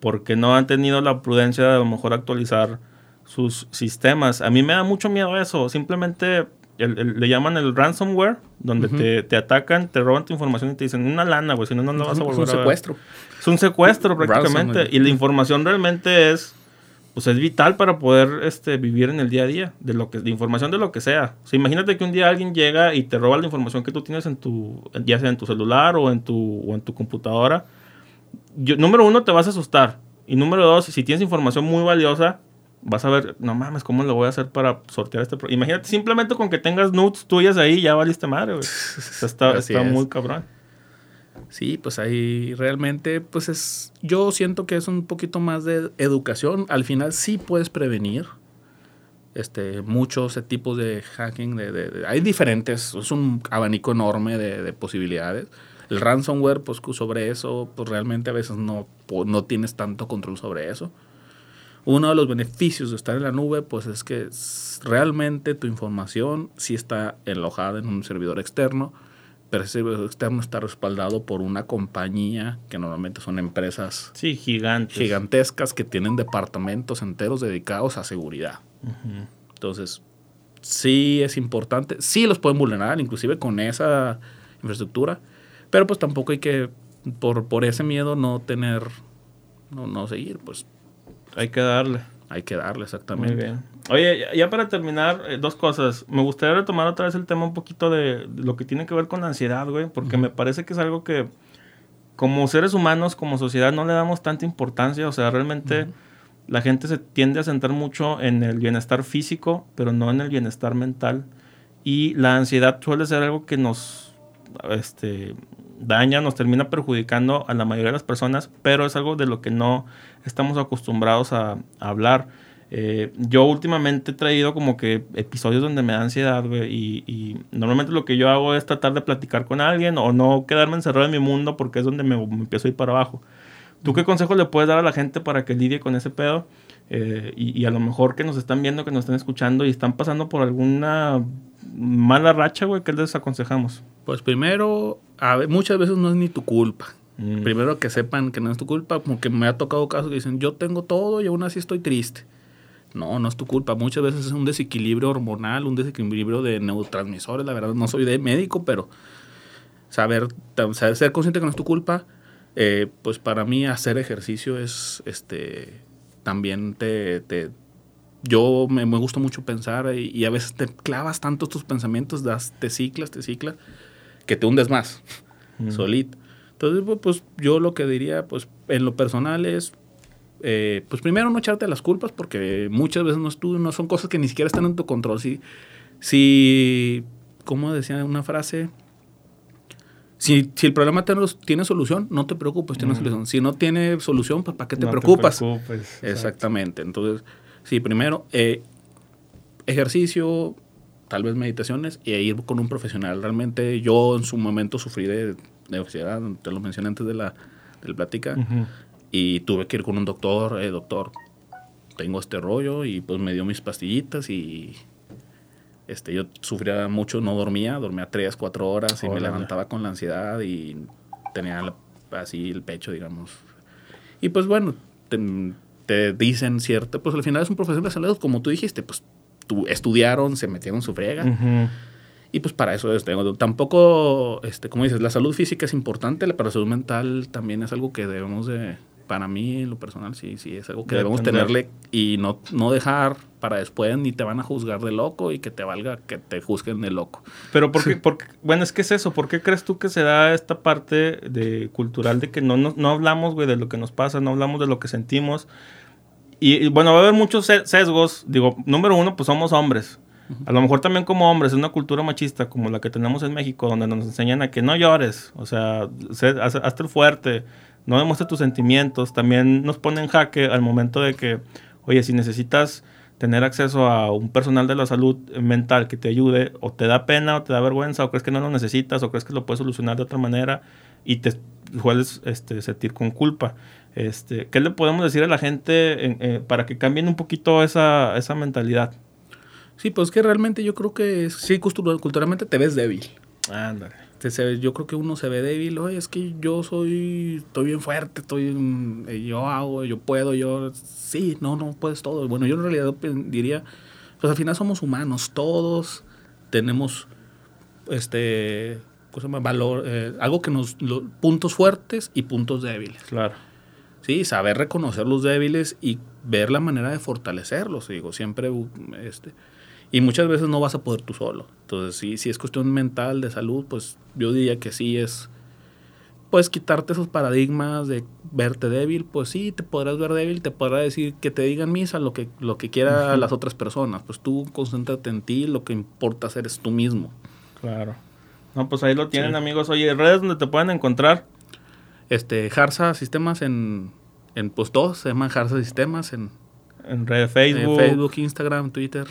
[SPEAKER 1] porque no han tenido la prudencia de a lo mejor actualizar sus sistemas. A mí me da mucho miedo eso. Simplemente le llaman el ransomware, donde te, te, atacan, te roban tu información y te dicen una lana, güey, si no, no lo vas a volver
[SPEAKER 2] Es un secuestro.
[SPEAKER 1] Es un secuestro prácticamente. y la información realmente es pues es vital para poder este, vivir en el día a día, de lo que, de información de lo que sea. O sea, imagínate que un día alguien llega y te roba la información que tú tienes en tu, ya sea en tu celular o en tu, o en tu computadora. Yo, número uno, te vas a asustar. Y número dos, si tienes información muy valiosa, vas a ver, no mames, ¿cómo lo voy a hacer para sortear este? Imagínate, simplemente con que tengas nudes tuyas ahí, ya valiste madre, güey. está, está muy cabrón.
[SPEAKER 2] Sí, pues ahí realmente, pues es, yo siento que es un poquito más de educación. Al final sí puedes prevenir este, muchos tipos de hacking. De, hay diferentes, es un abanico enorme de, posibilidades. El ransomware, pues sobre eso, pues realmente a veces no, no tienes tanto control sobre eso. Uno de los beneficios de estar en la nube, pues es que realmente tu información sí está alojada en un servidor externo pero ese externo está respaldado por una compañía que normalmente son empresas
[SPEAKER 1] sí, gigantes.
[SPEAKER 2] gigantescas que tienen departamentos enteros dedicados a seguridad. Entonces, sí es importante, sí los pueden vulnerar, inclusive con esa infraestructura, pero pues tampoco hay que, por, por ese miedo, no tener, no, no seguir, pues.
[SPEAKER 1] Hay que darle.
[SPEAKER 2] Hay que darle, exactamente.
[SPEAKER 1] Muy bien. Oye, ya para terminar, eh, dos cosas. Me gustaría retomar otra vez el tema un poquito de, lo que tiene que ver con la ansiedad, güey, porque me parece que es algo que como seres humanos, como sociedad, no le damos tanta importancia. O sea, realmente la gente se tiende a centrar mucho en el bienestar físico, pero no en el bienestar mental. Y la ansiedad suele ser algo que nos este, daña, nos termina perjudicando a la mayoría de las personas, pero es algo de lo que no estamos acostumbrados a, hablar. Eh, yo últimamente he traído como que episodios donde me da ansiedad, güey, y, normalmente lo que yo hago es tratar de platicar con alguien o no quedarme encerrado en mi mundo porque es donde me, empiezo a ir para abajo. ¿Tú qué consejo le puedes dar a la gente para que lidie con ese pedo? Eh, y, a lo mejor que nos están viendo, que nos están escuchando y están pasando por alguna mala racha, güey, ¿qué les aconsejamos?
[SPEAKER 2] Pues primero, a muchas veces no es ni tu culpa. Mm. Primero que sepan que no es tu culpa, porque me ha tocado casos que dicen, yo tengo todo y aún así estoy triste. No, no es tu culpa. Muchas veces es un desequilibrio hormonal, un desequilibrio de neurotransmisores. La verdad, no soy de médico, pero saber, ser consciente que no es tu culpa, eh, pues para mí hacer ejercicio es, este, también te, te yo me, me, gusta mucho pensar y, a veces te clavas tanto tus pensamientos, das, te ciclas, te ciclas, que te hundes más, mm. solito. Entonces, pues, pues yo lo que diría, pues en lo personal es, eh, pues primero no echarte las culpas porque muchas veces no, tú, no son cosas que ni siquiera están en tu control. Si, si ¿cómo decía una frase? Si, si el problema tiene, tiene solución, no te preocupes, tiene solución. Si no tiene solución, pues ¿para qué te preocupas? Exactamente. Entonces, sí, primero, eh, ejercicio, tal vez meditaciones y ir con un profesional. Realmente yo en su momento sufrí de de te lo mencioné antes de la del plática, y tuve que ir con un doctor, eh, doctor, tengo este rollo, y pues me dio mis pastillitas y este, yo sufría mucho, no dormía, dormía tres, cuatro horas y me levantaba con la ansiedad y tenía así el pecho, digamos. Y pues bueno, te, dicen cierto, pues al final es un profesor de salud, como tú dijiste, pues tú, estudiaron, se metieron su frega. Y pues para eso es, tampoco, este, como dices, la salud física es importante, pero la salud mental también es algo que debemos de, para mí, lo personal, sí, sí, es algo que debemos tenerle y no, no dejar para después ni te van a juzgar de loco y que te valga que te juzguen de loco.
[SPEAKER 1] Pero porque, porque bueno, es que es eso, ¿por qué crees tú que se da esta parte de cultural de que no, no, no hablamos, güey, de lo que nos pasa, no hablamos de lo que sentimos? Y, y bueno, va a haber muchos sesgos, digo, número uno, pues somos hombres. A lo mejor también como hombres, es una cultura machista como la que tenemos en México, donde nos enseñan a que no llores, o sea, hazte el fuerte, no demuestres tus sentimientos. También nos ponen jaque al momento de que, oye, si necesitas tener acceso a un personal de la salud mental que te ayude, o te da pena, o te da vergüenza, o crees que no lo necesitas, o crees que lo puedes solucionar de otra manera, y te puedes este, sentir con culpa. Este, ¿Qué le podemos decir a la gente eh, para que cambien un poquito esa, esa mentalidad?
[SPEAKER 2] Sí, pues que realmente yo creo que sí, culturalmente te ves débil. Ándale. Yo creo que uno se ve débil, oye, es que yo soy, estoy bien fuerte, estoy, eh, yo hago, yo puedo, yo, sí, no, no puedes todo. Bueno, yo en realidad diría, pues al final somos humanos, todos tenemos, este, cosa más, valor, eh, algo que nos, puntos fuertes y puntos débiles.
[SPEAKER 1] Claro.
[SPEAKER 2] Sí, saber reconocer los débiles y ver la manera de fortalecerlos, digo, siempre, este, y muchas veces no vas a poder tú solo. Entonces, sí, si es cuestión mental, de salud, pues yo diría que sí es, pues quitarte esos paradigmas de verte débil, pues sí, te podrás ver débil, te podrá decir que te digan misa lo que, lo que quiera las otras personas, pues tú concéntrate en ti, lo que importa hacer es tú mismo.
[SPEAKER 1] Claro. No, pues ahí lo tienen amigos. Oye, redes donde te pueden encontrar.
[SPEAKER 2] Este, Harsa Sistemas en, en pues todos, se llaman Harsa Sistemas en...
[SPEAKER 1] En red Facebook.
[SPEAKER 2] Facebook, Instagram, Twitter.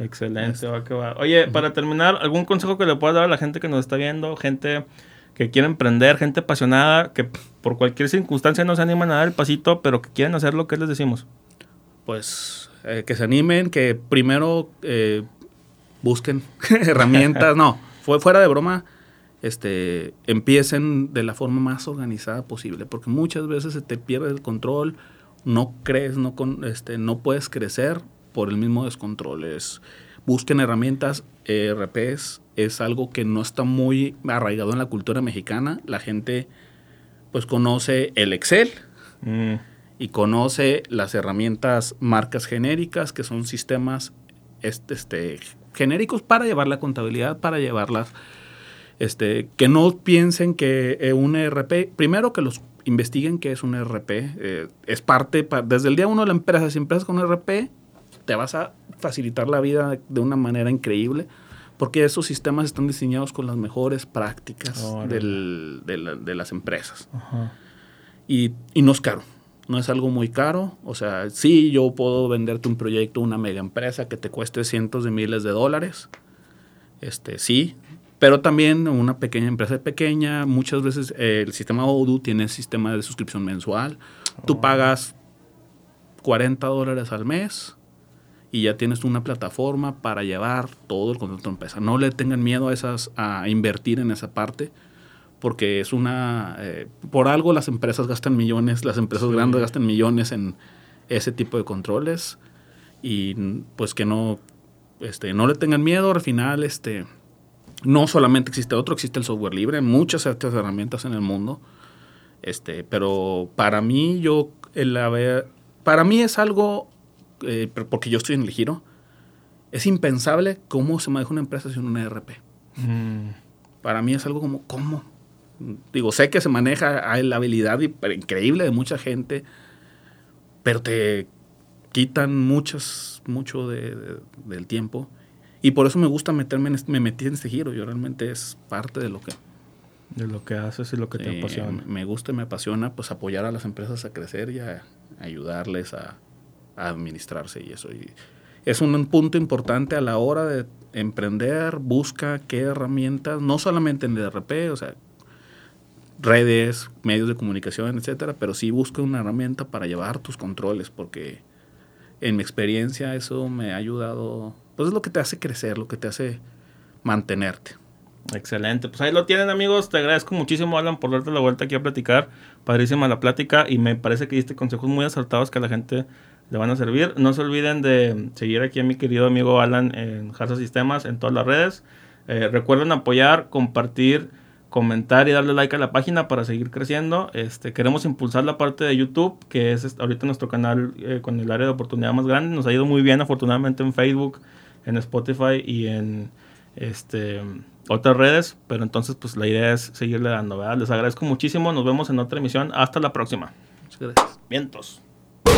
[SPEAKER 1] Excelente, va que va. Oye, para terminar, ¿algún consejo que le puedas dar a la gente que nos está viendo? Gente que quiere emprender, gente apasionada, que por cualquier circunstancia no se animan a dar el pasito, pero que quieren hacer lo que les decimos.
[SPEAKER 2] Pues eh, que se animen, que primero eh, busquen herramientas. no, fue fuera de broma, este, empiecen de la forma más organizada posible, porque muchas veces se te pierde el control, no crees, no, con, este, no puedes crecer por el mismo descontrol. Es, busquen herramientas, ERPs, es algo que no está muy arraigado en la cultura mexicana. La gente pues conoce el Excel mm. y conoce las herramientas marcas genéricas, que son sistemas este, este, genéricos para llevar la contabilidad, para llevarlas, este, que no piensen que eh, un ERP, primero que los investiguen qué es un ERP, eh, es parte, desde el día uno de la empresa, si empiezas con un ERP, te vas a facilitar la vida de una manera increíble porque esos sistemas están diseñados con las mejores prácticas de, las empresas. Y, no es caro, no es algo muy caro. O sea, sí, yo puedo venderte un proyecto, una mega empresa que te cueste cientos de miles de dólares. Este, sí, pero también una pequeña empresa pequeña, muchas veces eh, el sistema Odoo tiene sistema de suscripción mensual. Tú pagas 40 dólares al mes y ya tienes una plataforma para llevar todo el control de empresa. No le tengan miedo a, esas, a invertir en esa parte, porque es una... Eh, por algo las empresas gastan millones, las empresas grandes gastan millones en ese tipo de controles y pues que no, este, no le tengan miedo, al final este, no solamente existe otro, existe el software libre, muchas otras herramientas en el mundo, este, pero para mí yo, el haber, para mí es algo eh, porque yo estoy en el giro, es impensable cómo se maneja una empresa sin un ERP. Mm. Para mí es algo como, ¿cómo? Digo, sé que se maneja, hay la habilidad increíble de mucha gente, pero te quitan muchas, mucho del tiempo. Y por eso me gusta meterme en este, me metí en este giro. Yo realmente es parte de lo que...
[SPEAKER 1] De lo que haces y lo que te apasiona.
[SPEAKER 2] Me gusta y me apasiona pues apoyar a las empresas a crecer y a ayudarles a, administrarse y eso. Es un punto importante a la hora de emprender, busca qué herramientas, no solamente en ERP, o sea, redes, medios de comunicación, etcétera, pero sí busca una herramienta para llevar tus controles, porque en mi experiencia eso me ha ayudado, pues es lo que te hace crecer, lo que te hace mantenerte.
[SPEAKER 1] Excelente, pues ahí lo tienen amigos, te agradezco muchísimo Alan por darte la vuelta aquí a platicar, padrísima la plática y me parece que diste consejos muy acertados que la gente le van a servir. No se olviden de seguir aquí a mi querido amigo Alan en Harsa Sistemas en todas las redes. Eh, recuerden apoyar, compartir, comentar y darle like a la página para seguir creciendo. Este, queremos impulsar la parte de YouTube, que es ahorita nuestro canal eh, con el área de oportunidad más grande. Nos ha ido muy bien, afortunadamente, en Facebook, en Spotify y en este, otras redes. Pero entonces, pues la idea es seguirle dando, ¿verdad? Les agradezco muchísimo. Nos vemos en otra emisión. Hasta la próxima.
[SPEAKER 2] Muchas gracias.
[SPEAKER 1] Vientos.